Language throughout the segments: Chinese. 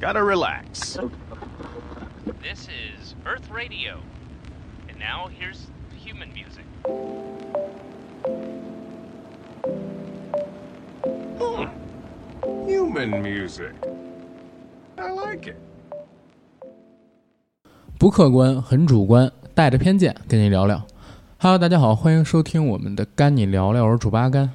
Gotta relax. This is Earth Radio. And now here's human music. Hmm. Human music. I like it. 不客观，很主观，带着偏见跟你聊聊。Hello，大家好，欢迎收听我们的干你聊聊，我是主八甘。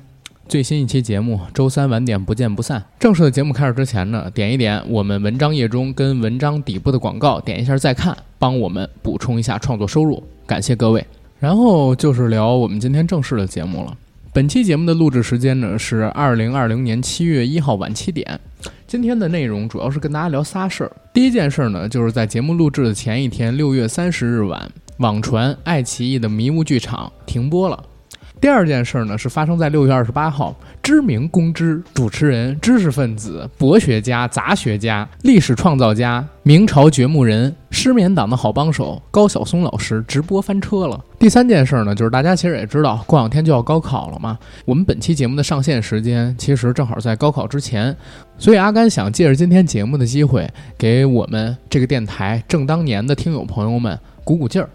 最新一期节目，周三晚点不见不散。正式的节目开始之前呢，点一点我们文章页中跟文章底部的广告，点一下再看，帮我们补充一下创作收入，感谢各位。然后就是聊我们今天正式的节目了。本期节目的录制时间呢是二零二零年七月一号晚七点。今天的内容主要是跟大家聊仨事儿。第一件事呢，就是在节目录制的前一天，六月三十日晚，网传爱奇艺的迷雾剧场停播了。第二件事呢，是发生在六月二十八号，知名公知、主持人、知识分子、博学家、杂学家、历史创造家、明朝掘墓人、失眠党的好帮手高晓松老师直播翻车了。第三件事呢，就是大家其实也知道，过两天就要高考了嘛。我们本期节目的上线时间其实正好在高考之前，所以阿甘想借着今天节目的机会，给我们这个电台正当年的听友朋友们鼓鼓劲儿。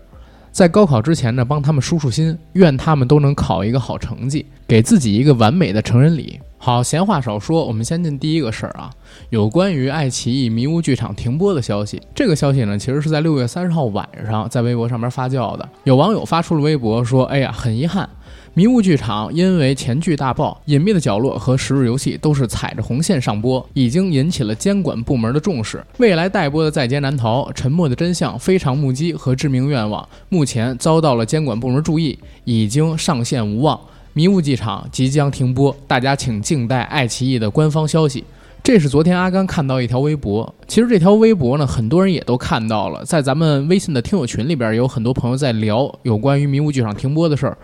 在高考之前呢，帮他们舒舒心，愿他们都能考一个好成绩，给自己一个完美的成人礼。好，闲话少说，我们先进第一个事儿啊，有关于爱奇艺迷雾剧场停播的消息。这个消息呢，其实是在六月三十号晚上在微博上面发酵的。有网友发出了微博说：“哎呀，很遗憾。”迷雾剧场因为前剧大爆，《隐秘的角落》和《十日游戏》都是踩着红线上播，已经引起了监管部门的重视。未来待播的《在劫难逃》《沉默的真相》《非常目击》和《致命愿望》目前遭到了监管部门注意，已经上线无望。迷雾剧场即将停播，大家请静待爱奇艺的官方消息。这是昨天阿甘看到一条微博，其实这条微博呢，很多人也都看到了，在咱们微信的听友群里边，有很多朋友在聊有关于迷雾剧场停播的事儿。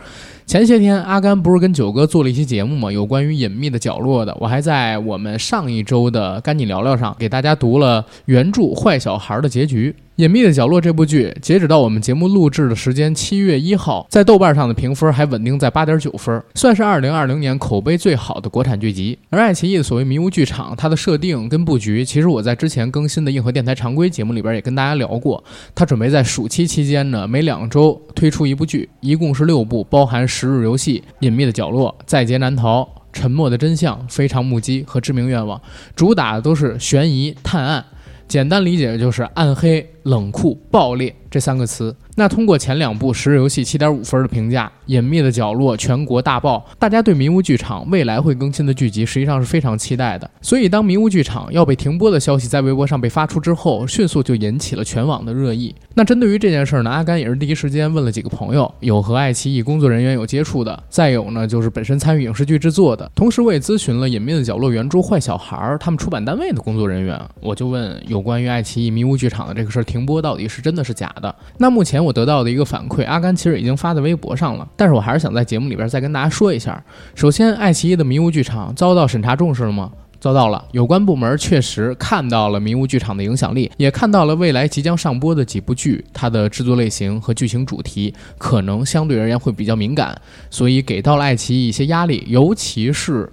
前些天，阿甘不是跟九哥做了一期节目吗？有关于隐秘的角落的，我还在我们上一周的干你聊聊上给大家读了原著坏小孩的结局。隐秘的角落这部剧，截止到我们节目录制的时间七月一号，在豆瓣上的评分还稳定在八点九分，算是二零二零年口碑最好的国产剧集。而爱奇艺的所谓迷雾剧场，它的设定跟布局，其实我在之前更新的硬核电台常规节目里边也跟大家聊过。它准备在暑期期间呢，每两周推出一部剧，一共是六部，包含《十日游戏》《隐秘的角落》《在劫难逃》《沉默的真相》《非常目击》和《致命愿望》，主打的都是悬疑探案。简单理解就是暗黑、冷酷、爆裂。这三个词。那通过前两部《十日游戏》七点五分的评价，《隐秘的角落》全国大爆，大家对迷雾剧场未来会更新的剧集实际上是非常期待的。所以，当迷雾剧场要被停播的消息在微博上被发出之后，迅速就引起了全网的热议。那针对于这件事呢，阿甘也是第一时间问了几个朋友，有和爱奇艺工作人员有接触的，再有呢就是本身参与影视剧制作的，同时我也咨询了《隐秘的角落》原著坏小孩他们出版单位的工作人员，我就问有关于爱奇艺迷雾剧场的这个事儿停播到底是真的是假的？那目前我得到的一个反馈，阿甘其实已经发在微博上了，但是我还是想在节目里边再跟大家说一下。首先，爱奇艺的迷雾剧场遭到审查重视了吗？遭到了，有关部门确实看到了迷雾剧场的影响力，也看到了未来即将上播的几部剧，它的制作类型和剧情主题可能相对而言会比较敏感，所以给到了爱奇艺一些压力，尤其是。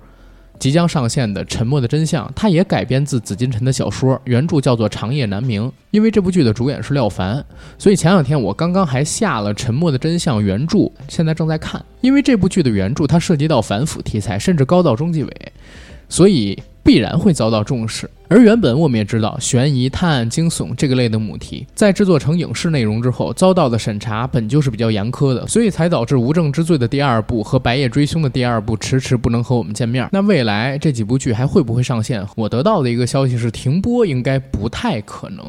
即将上线的《沉默的真相》，它也改编自紫金陈的小说，原著叫做《长夜难明》。因为这部剧的主演是廖凡，所以前两天我刚刚还下了《沉默的真相》原著，现在正在看。因为这部剧的原著它涉及到反腐题材，甚至高到中纪委，所以。必然会遭到重视，而原本我们也知道，悬疑、探案、惊悚这个类的母题，在制作成影视内容之后，遭到的审查本就是比较严苛的，所以才导致《无证之罪》的第二部和《白夜追凶》的第二部迟迟不能和我们见面。那未来这几部剧还会不会上线？我得到的一个消息是，停播应该不太可能。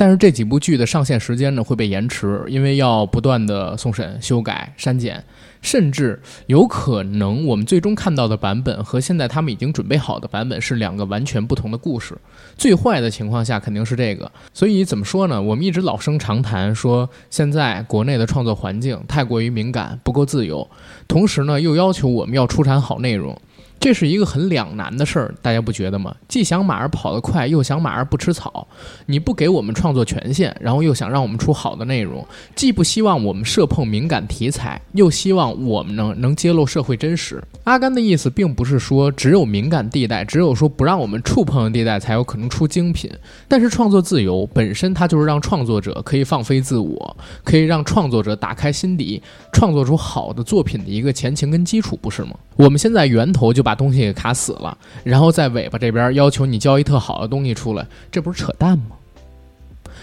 但是这几部剧的上线时间呢会被延迟，因为要不断的送审、修改、删减，甚至有可能我们最终看到的版本和现在他们已经准备好的版本是两个完全不同的故事。最坏的情况下肯定是这个。所以怎么说呢？我们一直老生常谈说，现在国内的创作环境太过于敏感，不够自由，同时呢又要求我们要出产好内容。这是一个很两难的事儿，大家不觉得吗？既想马儿跑得快，又想马儿不吃草。你不给我们创作权限，然后又想让我们出好的内容，既不希望我们涉碰敏感题材，又希望我们能能揭露社会真实。阿甘的意思并不是说只有敏感地带，只有说不让我们触碰的地带才有可能出精品。但是创作自由本身，它就是让创作者可以放飞自我，可以让创作者打开心底，创作出好的作品的一个前情跟基础，不是吗？我们现在源头就把把东西给卡死了，然后在尾巴这边要求你交一特好的东西出来，这不是扯淡吗？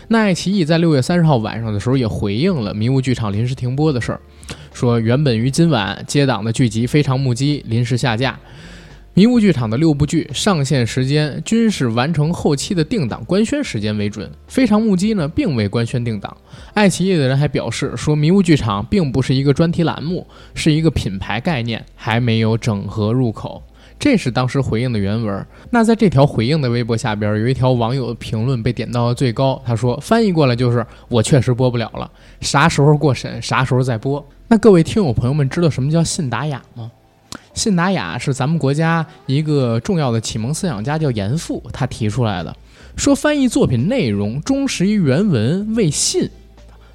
那爱奇艺在六月三十号晚上的时候也回应了迷雾剧场临时停播的事儿，说原本于今晚接档的剧集《非常目击》临时下架。迷雾剧场的六部剧上线时间均是完成后期的定档官宣时间为准，《非常目击》呢并未官宣定档。爱奇艺的人还表示说，迷雾剧场并不是一个专题栏目，是一个品牌概念，还没有整合入口。这是当时回应的原文。那在这条回应的微博下边，有一条网友的评论被点到了最高。他说：“翻译过来就是我确实播不了了，啥时候过审，啥时候再播。”那各位听友朋友们知道什么叫信达雅吗？信达雅是咱们国家一个重要的启蒙思想家，叫严复，他提出来的，说翻译作品内容忠实于原文为信，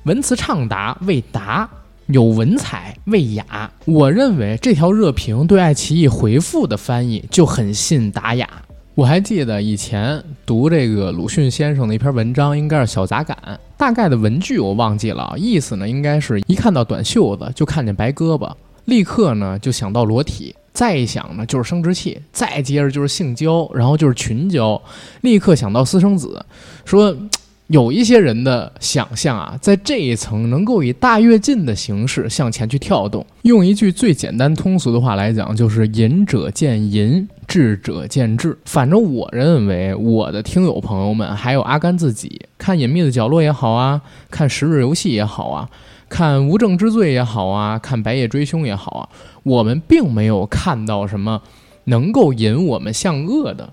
文辞畅达为达。有文采为雅，我认为这条热评对爱奇艺回复的翻译就很信达雅。我还记得以前读这个鲁迅先生的一篇文章，应该是《小杂感》，大概的文句我忘记了，意思呢应该是一看到短袖子就看见白胳膊，立刻呢就想到裸体，再一想呢就是生殖器，再接着就是性交，然后就是群交，立刻想到私生子，说。有一些人的想象啊，在这一层能够以大跃进的形式向前去跳动。用一句最简单通俗的话来讲，就是“仁者见仁，智者见智”。反正我认为，我的听友朋友们，还有阿甘自己，看《隐秘的角落》也好啊，看《十日游戏》也好啊，看《无证之罪》也好啊，看《白夜追凶》也好啊，我们并没有看到什么能够引我们向恶的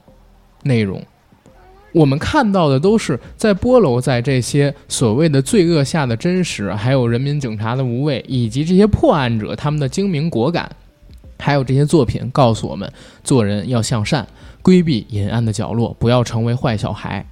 内容。我们看到的都是在波楼在这些所谓的罪恶下的真实，还有人民警察的无畏，以及这些破案者他们的精明果敢，还有这些作品告诉我们做人要向善，规避阴暗的角落，不要成为坏小孩。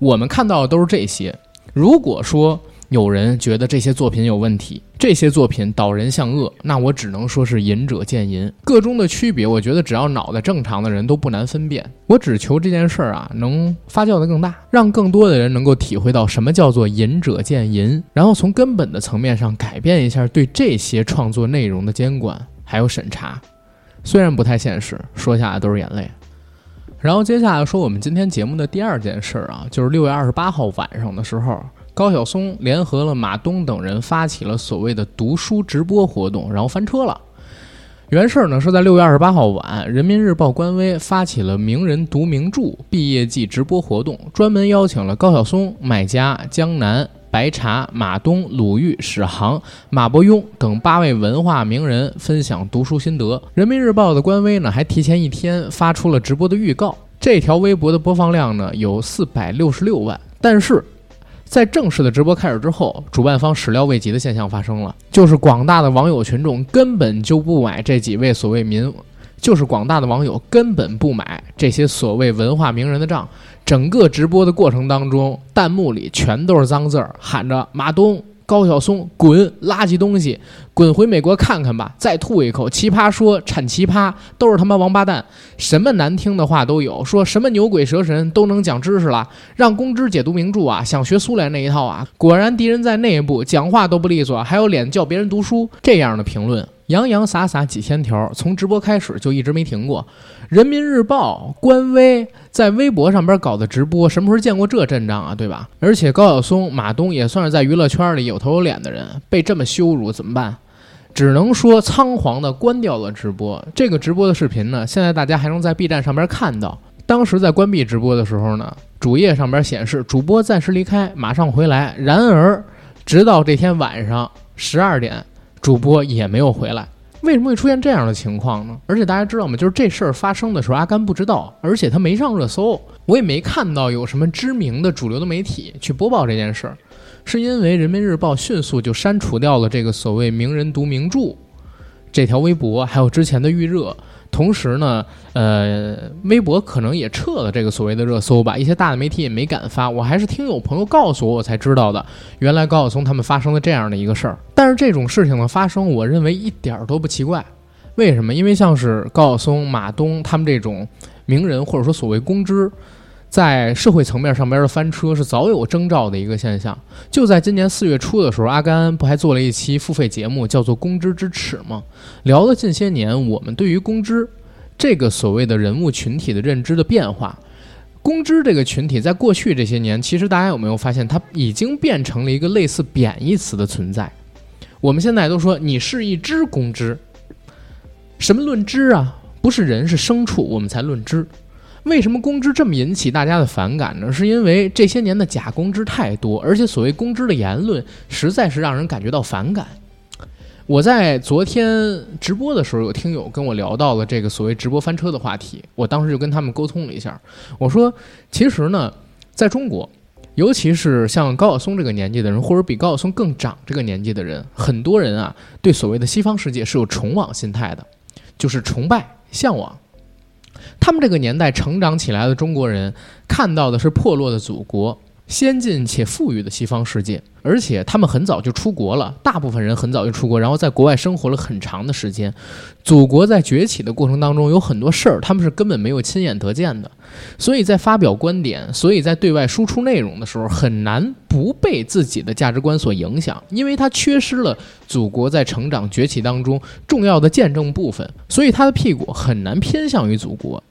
我们看到的都是这些。如果说，有人觉得这些作品有问题，这些作品导人向恶，那我只能说是仁者见仁，个中的区别，我觉得只要脑袋正常的人都不难分辨。我只求这件事儿啊能发酵的更大，让更多的人能够体会到什么叫做仁者见仁，然后从根本的层面上改变一下对这些创作内容的监管还有审查。虽然不太现实，说下来都是眼泪。然后接下来说我们今天节目的第二件事儿啊，就是六月二十八号晚上的时候。高晓松联合了马东等人发起了所谓的读书直播活动，然后翻车了。原事儿呢是在六月二十八号晚，人民日报官微发起了名人读名著毕业季直播活动，专门邀请了高晓松、麦家、江南、白茶、马东、鲁豫、史航、马伯庸等八位文化名人分享读书心得。人民日报的官微呢还提前一天发出了直播的预告，这条微博的播放量呢有四百六十六万，但是。在正式的直播开始之后，主办方始料未及的现象发生了，就是广大的网友群众根本就不买这几位所谓民，就是广大的网友根本不买这些所谓文化名人的账。整个直播的过程当中，弹幕里全都是脏字儿，喊着马东。高晓松滚，垃圾东西，滚回美国看看吧！再吐一口，奇葩说产奇葩，都是他妈王八蛋，什么难听的话都有，说什么牛鬼蛇神都能讲知识了，让公知解读名著啊，想学苏联那一套啊，果然敌人在内部，讲话都不利索，还有脸叫别人读书，这样的评论。洋洋洒洒几千条，从直播开始就一直没停过。人民日报官微在微博上边搞的直播，什么时候见过这阵仗啊？对吧？而且高晓松、马东也算是在娱乐圈里有头有脸的人，被这么羞辱怎么办？只能说仓皇的关掉了直播。这个直播的视频呢，现在大家还能在 B 站上边看到。当时在关闭直播的时候呢，主页上边显示主播暂时离开，马上回来。然而，直到这天晚上十二点。主播也没有回来，为什么会出现这样的情况呢？而且大家知道吗？就是这事儿发生的时候，阿甘不知道，而且他没上热搜，我也没看到有什么知名的主流的媒体去播报这件事儿，是因为人民日报迅速就删除掉了这个所谓“名人读名著”这条微博，还有之前的预热。同时呢，呃，微博可能也撤了这个所谓的热搜吧，一些大的媒体也没敢发。我还是听有朋友告诉我，我才知道的，原来高晓松他们发生了这样的一个事儿。但是这种事情的发生，我认为一点儿都不奇怪。为什么？因为像是高晓松、马东他们这种名人，或者说所谓公知。在社会层面上边的翻车是早有征兆的一个现象。就在今年四月初的时候，阿甘不还做了一期付费节目，叫做《公知之耻》吗？聊了近些年我们对于公知这个所谓的人物群体的认知的变化。公知这个群体在过去这些年，其实大家有没有发现，它已经变成了一个类似贬义词的存在？我们现在都说你是一只公知，什么论知啊？不是人是牲畜，我们才论知。为什么公知这么引起大家的反感呢？是因为这些年的假公知太多，而且所谓公知的言论实在是让人感觉到反感。我在昨天直播的时候，有听友跟我聊到了这个所谓直播翻车的话题，我当时就跟他们沟通了一下，我说，其实呢，在中国，尤其是像高晓松这个年纪的人，或者比高晓松更长这个年纪的人，很多人啊，对所谓的西方世界是有崇往心态的，就是崇拜、向往。他们这个年代成长起来的中国人，看到的是破落的祖国。先进且富裕的西方世界，而且他们很早就出国了，大部分人很早就出国，然后在国外生活了很长的时间。祖国在崛起的过程当中，有很多事儿他们是根本没有亲眼得见的，所以在发表观点，所以在对外输出内容的时候，很难不被自己的价值观所影响，因为他缺失了祖国在成长崛起当中重要的见证部分，所以他的屁股很难偏向于祖国。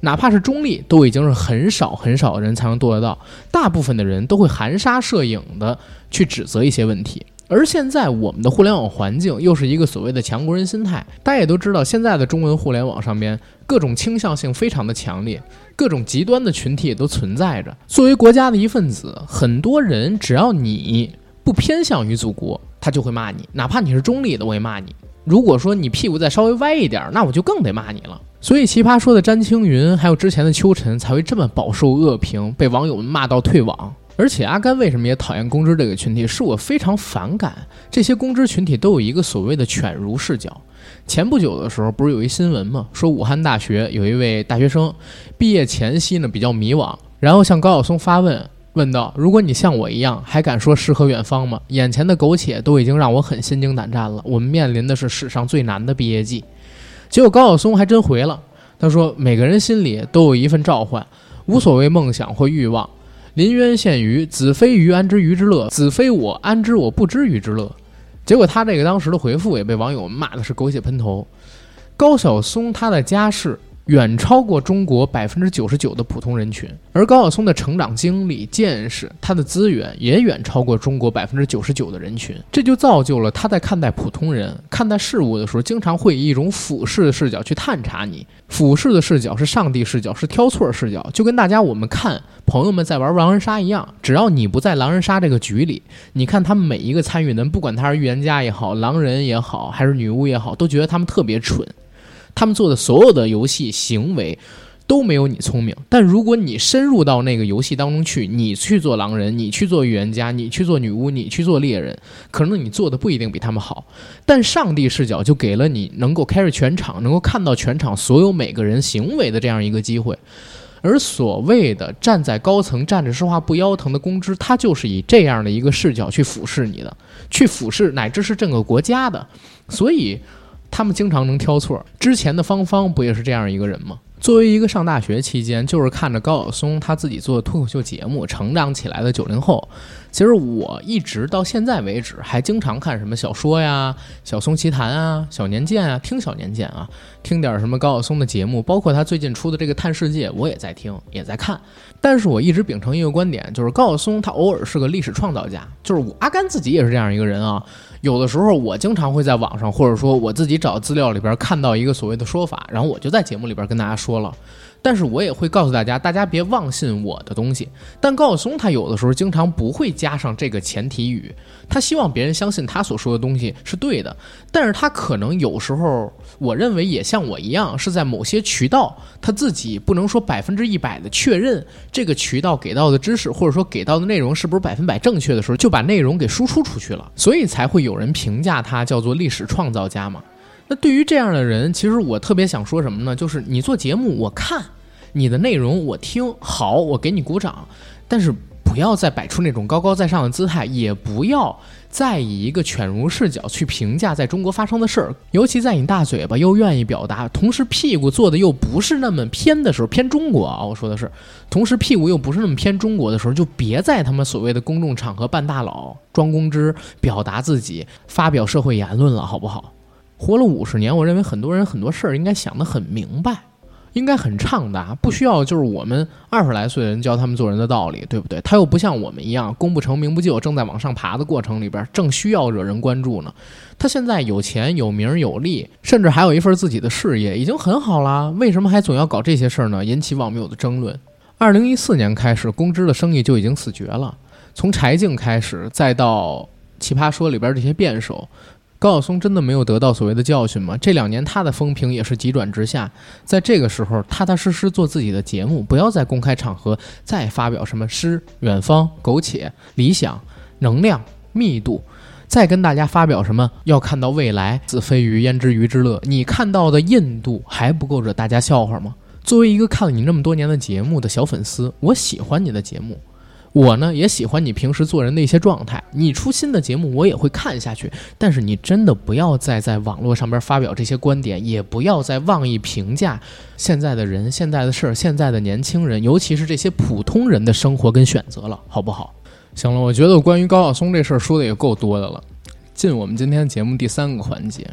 哪怕是中立，都已经是很少很少的人才能做得到。大部分的人都会含沙射影的去指责一些问题。而现在我们的互联网环境又是一个所谓的强国人心态。大家也都知道，现在的中文互联网上边各种倾向性非常的强烈，各种极端的群体也都存在着。作为国家的一份子，很多人只要你不偏向于祖国，他就会骂你。哪怕你是中立的，我也骂你。如果说你屁股再稍微歪一点，那我就更得骂你了。所以，奇葩说的詹青云，还有之前的秋晨，才会这么饱受恶评，被网友们骂到退网。而且，阿甘为什么也讨厌公知这个群体？是我非常反感这些公知群体都有一个所谓的犬儒视角。前不久的时候，不是有一新闻吗？说武汉大学有一位大学生毕业前夕呢比较迷惘，然后向高晓松发问，问道：“如果你像我一样，还敢说诗和远方吗？眼前的苟且都已经让我很心惊胆战了。我们面临的是史上最难的毕业季。”结果高晓松还真回了，他说：“每个人心里都有一份召唤，无所谓梦想或欲望。临渊羡鱼，子非鱼，安知鱼之乐？子非我，安知我不知鱼之乐？”结果他这个当时的回复也被网友骂的是狗血喷头。高晓松他的家世。远超过中国百分之九十九的普通人群，而高晓松的成长经历、见识，他的资源也远超过中国百分之九十九的人群，这就造就了他在看待普通人、看待事物的时候，经常会以一种俯视的视角去探查你。俯视的视角是上帝视角，是挑错视角，就跟大家我们看朋友们在玩狼人杀一样，只要你不在狼人杀这个局里，你看他们每一个参与的人，不管他是预言家也好，狼人也好，还是女巫也好，都觉得他们特别蠢。他们做的所有的游戏行为都没有你聪明，但如果你深入到那个游戏当中去，你去做狼人，你去做预言家，你去做女巫，你去做猎人，可能你做的不一定比他们好，但上帝视角就给了你能够 carry 全场，能够看到全场所有每个人行为的这样一个机会。而所谓的站在高层站着说话不腰疼的公知，他就是以这样的一个视角去俯视你的，去俯视乃至是整个国家的，所以。他们经常能挑错。之前的芳芳不也是这样一个人吗？作为一个上大学期间就是看着高晓松他自己做脱口秀节目成长起来的九零后，其实我一直到现在为止还经常看什么小说呀、小松奇谈啊、小年鉴啊，听小年鉴啊，听点什么高晓松的节目，包括他最近出的这个《探世界》，我也在听，也在看。但是我一直秉承一个观点，就是高晓松他偶尔是个历史创造家，就是我阿甘自己也是这样一个人啊。有的时候，我经常会在网上，或者说我自己找资料里边看到一个所谓的说法，然后我就在节目里边跟大家说了。但是我也会告诉大家，大家别妄信我的东西。但高晓松他有的时候经常不会加上这个前提语，他希望别人相信他所说的东西是对的。但是他可能有时候，我认为也像我一样，是在某些渠道他自己不能说百分之一百的确认这个渠道给到的知识或者说给到的内容是不是百分百正确的时候，就把内容给输出出去了，所以才会有人评价他叫做历史创造家嘛。那对于这样的人，其实我特别想说什么呢？就是你做节目，我看你的内容，我听好，我给你鼓掌，但是不要再摆出那种高高在上的姿态，也不要再以一个犬儒视角去评价在中国发生的事儿。尤其在你大嘴巴又愿意表达，同时屁股坐的又不是那么偏的时候，偏中国啊，我说的是，同时屁股又不是那么偏中国的时候，就别在他们所谓的公众场合扮大佬、装公知、表达自己、发表社会言论了，好不好？活了五十年，我认为很多人很多事儿应该想得很明白，应该很畅达，不需要就是我们二十来岁的人教他们做人的道理，对不对？他又不像我们一样，功不成名不就，正在往上爬的过程里边，正需要惹人关注呢。他现在有钱有名有利，甚至还有一份自己的事业，已经很好了。为什么还总要搞这些事儿呢？引起网友的争论。二零一四年开始，公知的生意就已经死绝了，从柴静开始，再到奇葩说里边这些辩手。高晓松真的没有得到所谓的教训吗？这两年他的风评也是急转直下，在这个时候踏踏实实做自己的节目，不要在公开场合再发表什么诗、远方、苟且、理想、能量、密度，再跟大家发表什么要看到未来，子非鱼焉知鱼之乐？你看到的印度还不够惹大家笑话吗？作为一个看了你那么多年的节目的小粉丝，我喜欢你的节目。我呢也喜欢你平时做人的一些状态，你出新的节目我也会看下去。但是你真的不要再在网络上边发表这些观点，也不要再妄议评价现在的人、现在的事儿、现在的年轻人，尤其是这些普通人的生活跟选择了，好不好？行了，我觉得关于高晓松这事儿说的也够多的了。进我们今天节目第三个环节，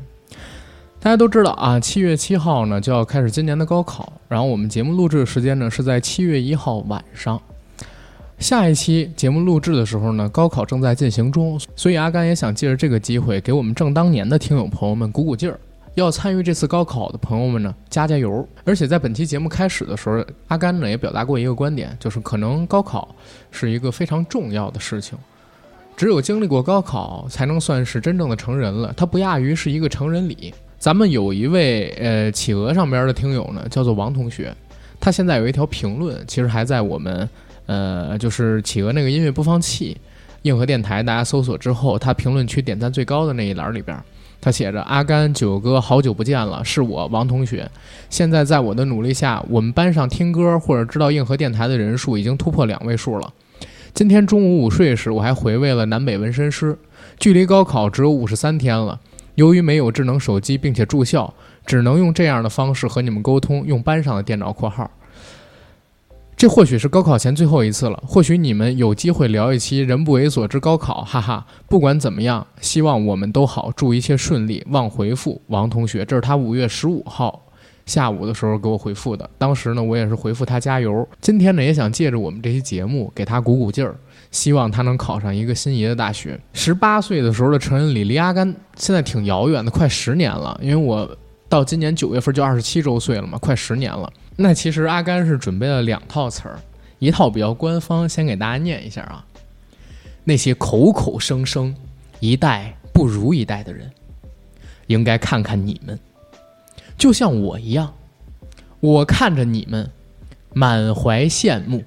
大家都知道啊，七月七号呢就要开始今年的高考，然后我们节目录制的时间呢是在七月一号晚上。下一期节目录制的时候呢，高考正在进行中，所以阿甘也想借着这个机会给我们正当年的听友朋友们鼓鼓劲儿。要参与这次高考的朋友们呢，加加油！而且在本期节目开始的时候，阿甘呢也表达过一个观点，就是可能高考是一个非常重要的事情，只有经历过高考，才能算是真正的成人了。它不亚于是一个成人礼。咱们有一位呃企鹅上边的听友呢，叫做王同学，他现在有一条评论，其实还在我们。呃，就是企鹅那个音乐播放器，硬核电台，大家搜索之后，他评论区点赞最高的那一栏里边，他写着：“阿甘九哥，好久不见了，是我王同学。现在在我的努力下，我们班上听歌或者知道硬核电台的人数已经突破两位数了。今天中午午睡时，我还回味了南北纹身师。距离高考只有五十三天了，由于没有智能手机并且住校，只能用这样的方式和你们沟通，用班上的电脑（括号）。”这或许是高考前最后一次了，或许你们有机会聊一期“人不猥琐之高考”，哈哈。不管怎么样，希望我们都好，祝一切顺利。望回复王同学，这是他五月十五号下午的时候给我回复的。当时呢，我也是回复他加油。今天呢，也想借着我们这期节目给他鼓鼓劲儿，希望他能考上一个心仪的大学。十八岁的时候的成人礼离阿甘现在挺遥远的，快十年了，因为我到今年九月份就二十七周岁了嘛，快十年了。那其实阿甘是准备了两套词儿，一套比较官方，先给大家念一下啊。那些口口声声一代不如一代的人，应该看看你们，就像我一样，我看着你们，满怀羡慕。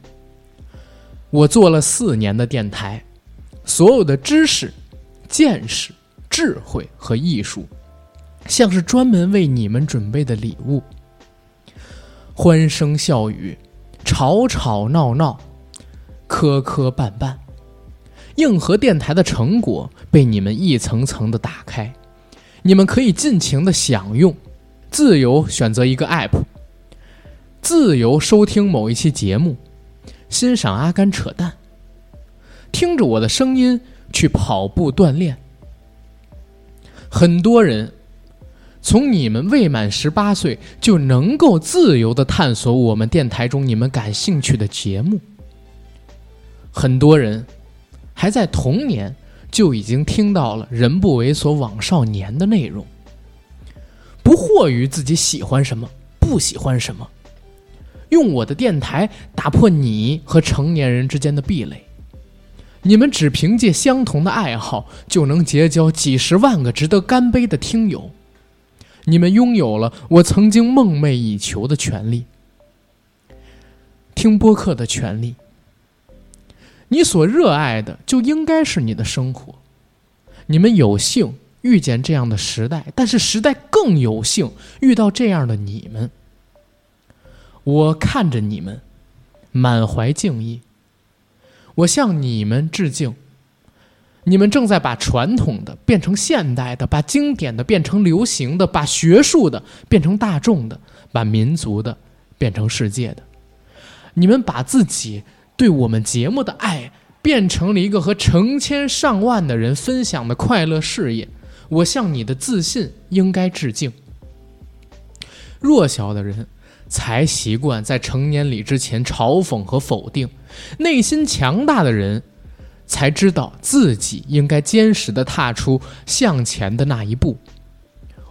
我做了四年的电台，所有的知识、见识、智慧和艺术，像是专门为你们准备的礼物。欢声笑语，吵吵闹闹，磕磕绊绊，硬核电台的成果被你们一层层的打开，你们可以尽情的享用，自由选择一个 app，自由收听某一期节目，欣赏阿甘扯淡，听着我的声音去跑步锻炼。很多人。从你们未满十八岁就能够自由的探索我们电台中你们感兴趣的节目。很多人还在童年就已经听到了“人不猥琐枉少年”的内容，不惑于自己喜欢什么不喜欢什么，用我的电台打破你和成年人之间的壁垒。你们只凭借相同的爱好就能结交几十万个值得干杯的听友。你们拥有了我曾经梦寐以求的权利——听播客的权利。你所热爱的就应该是你的生活。你们有幸遇见这样的时代，但是时代更有幸遇到这样的你们。我看着你们，满怀敬意。我向你们致敬。你们正在把传统的变成现代的，把经典的变成流行的，把学术的变成大众的，把民族的变成世界的。你们把自己对我们节目的爱变成了一个和成千上万的人分享的快乐事业。我向你的自信应该致敬。弱小的人才习惯在成年礼之前嘲讽和否定，内心强大的人。才知道自己应该坚实的踏出向前的那一步。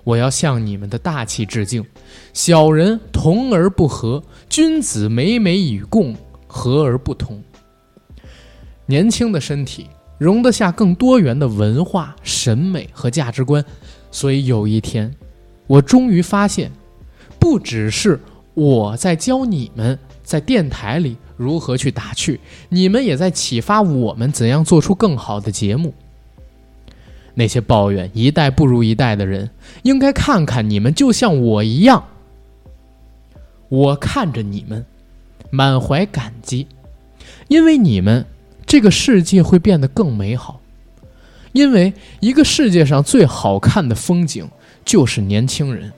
我要向你们的大气致敬。小人同而不和，君子美美与共，和而不同。年轻的身体容得下更多元的文化、审美和价值观，所以有一天，我终于发现，不只是我在教你们在电台里。如何去打趣？你们也在启发我们怎样做出更好的节目。那些抱怨一代不如一代的人，应该看看你们，就像我一样。我看着你们，满怀感激，因为你们，这个世界会变得更美好。因为一个世界上最好看的风景，就是年轻人。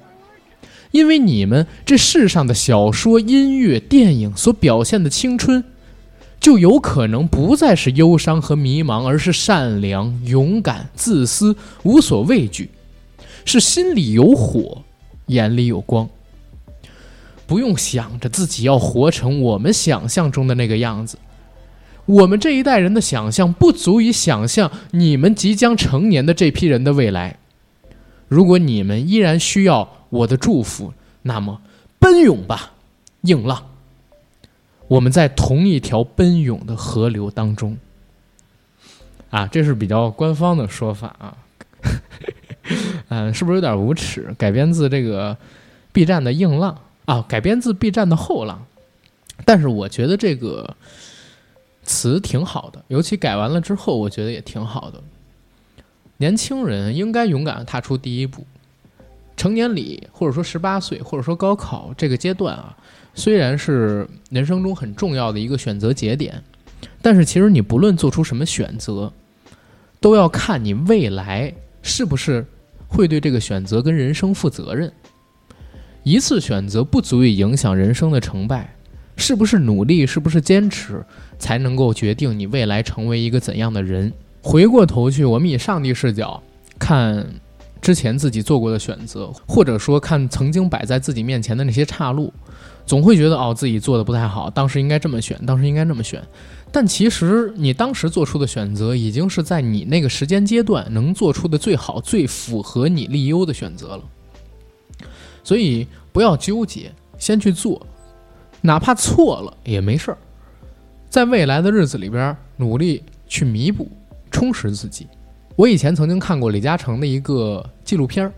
因为你们这世上的小说、音乐、电影所表现的青春，就有可能不再是忧伤和迷茫，而是善良、勇敢、自私、无所畏惧，是心里有火，眼里有光。不用想着自己要活成我们想象中的那个样子，我们这一代人的想象不足以想象你们即将成年的这批人的未来。如果你们依然需要。我的祝福，那么奔涌吧，硬浪！我们在同一条奔涌的河流当中，啊，这是比较官方的说法啊，嗯，是不是有点无耻？改编自这个 B 站的硬浪啊，改编自 B 站的后浪，但是我觉得这个词挺好的，尤其改完了之后，我觉得也挺好的。年轻人应该勇敢的踏出第一步。成年礼，或者说十八岁，或者说高考这个阶段啊，虽然是人生中很重要的一个选择节点，但是其实你不论做出什么选择，都要看你未来是不是会对这个选择跟人生负责任。一次选择不足以影响人生的成败，是不是努力，是不是坚持，才能够决定你未来成为一个怎样的人。回过头去，我们以上帝视角看。之前自己做过的选择，或者说看曾经摆在自己面前的那些岔路，总会觉得哦自己做的不太好，当时应该这么选，当时应该这么选。但其实你当时做出的选择，已经是在你那个时间阶段能做出的最好、最符合你利优的选择了。所以不要纠结，先去做，哪怕错了也没事儿，在未来的日子里边努力去弥补、充实自己。我以前曾经看过李嘉诚的一个纪录片儿，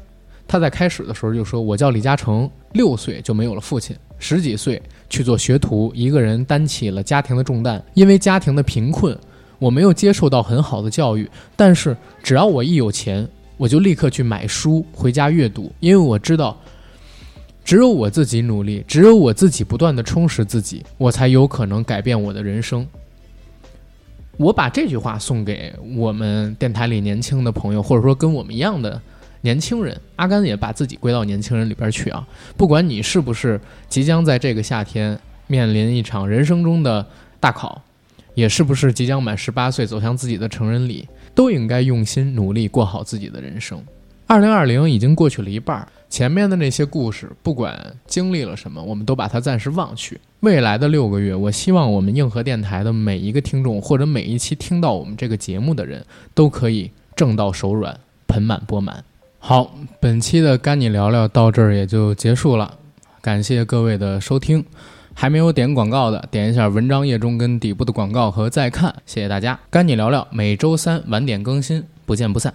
他在开始的时候就说：“我叫李嘉诚，六岁就没有了父亲，十几岁去做学徒，一个人担起了家庭的重担。因为家庭的贫困，我没有接受到很好的教育。但是只要我一有钱，我就立刻去买书回家阅读，因为我知道，只有我自己努力，只有我自己不断的充实自己，我才有可能改变我的人生。”我把这句话送给我们电台里年轻的朋友，或者说跟我们一样的年轻人。阿甘也把自己归到年轻人里边去啊！不管你是不是即将在这个夏天面临一场人生中的大考，也是不是即将满十八岁走向自己的成人礼，都应该用心努力过好自己的人生。二零二零已经过去了一半。前面的那些故事，不管经历了什么，我们都把它暂时忘去。未来的六个月，我希望我们硬核电台的每一个听众，或者每一期听到我们这个节目的人，都可以挣到手软，盆满钵满。好，本期的干你聊聊到这儿也就结束了，感谢各位的收听。还没有点广告的，点一下文章页中跟底部的广告和再看，谢谢大家。干你聊聊每周三晚点更新，不见不散。